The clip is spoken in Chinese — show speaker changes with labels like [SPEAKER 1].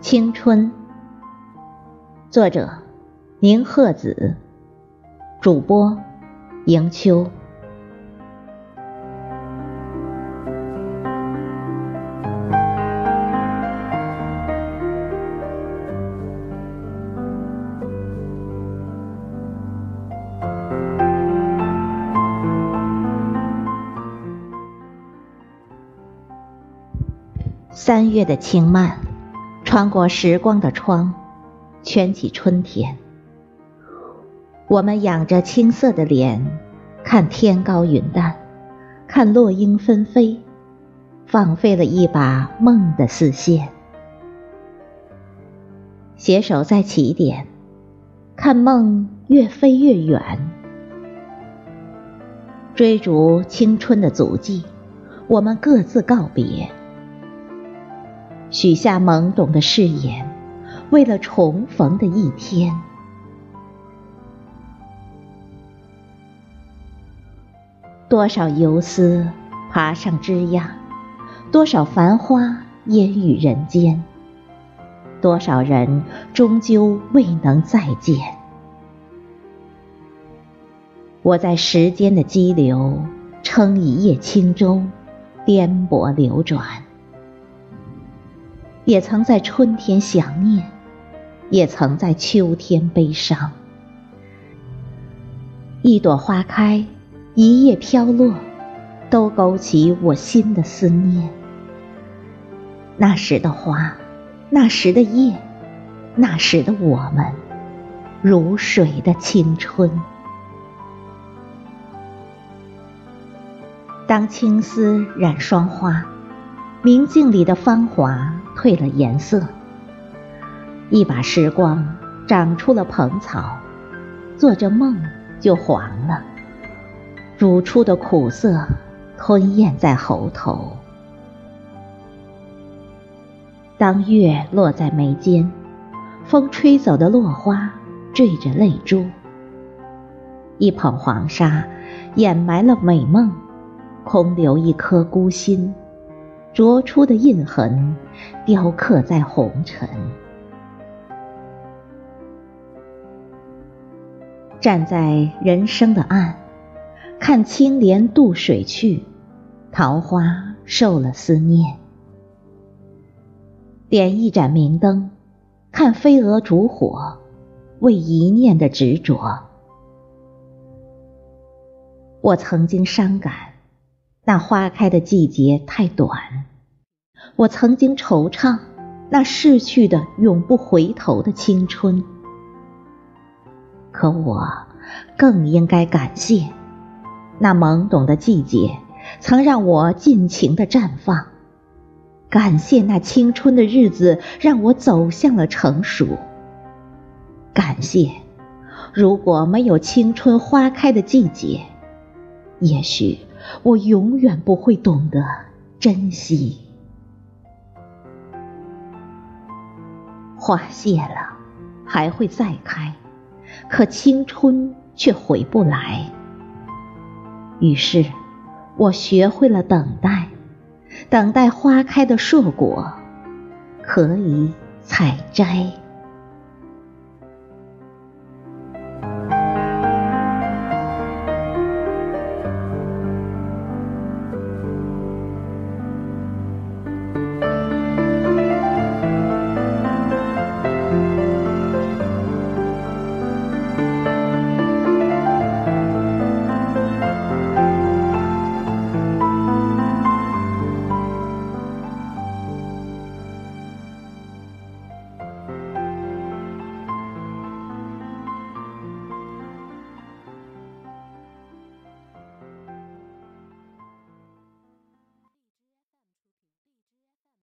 [SPEAKER 1] 青春，作者宁鹤子，主播迎秋。三月的轻慢，穿过时光的窗，圈起春天。我们仰着青涩的脸，看天高云淡，看落英纷飞，放飞了一把梦的丝线。携手在起点，看梦越飞越远，追逐青春的足迹，我们各自告别。许下懵懂的誓言，为了重逢的一天。多少游丝爬上枝桠，多少繁花烟雨人间，多少人终究未能再见。我在时间的激流撑一叶轻舟，颠簸流转。也曾在春天想念，也曾在秋天悲伤。一朵花开，一叶飘落，都勾起我心的思念。那时的花，那时的叶，那时的我们，如水的青春。当青丝染霜花，明镜里的芳华。褪了颜色，一把时光长出了蓬草，做着梦就黄了，煮出的苦涩吞咽在喉头。当月落在眉间，风吹走的落花缀着泪珠，一捧黄沙掩埋了美梦，空留一颗孤心。灼出的印痕，雕刻在红尘。站在人生的岸，看青莲渡水去，桃花受了思念。点一盏明灯，看飞蛾烛火，为一念的执着。我曾经伤感。那花开的季节太短，我曾经惆怅那逝去的永不回头的青春。可我更应该感谢那懵懂的季节，曾让我尽情的绽放；感谢那青春的日子，让我走向了成熟；感谢，如果没有青春花开的季节，也许。我永远不会懂得珍惜。花谢了，还会再开，可青春却回不来。于是，我学会了等待，等待花开的硕果，可以采摘。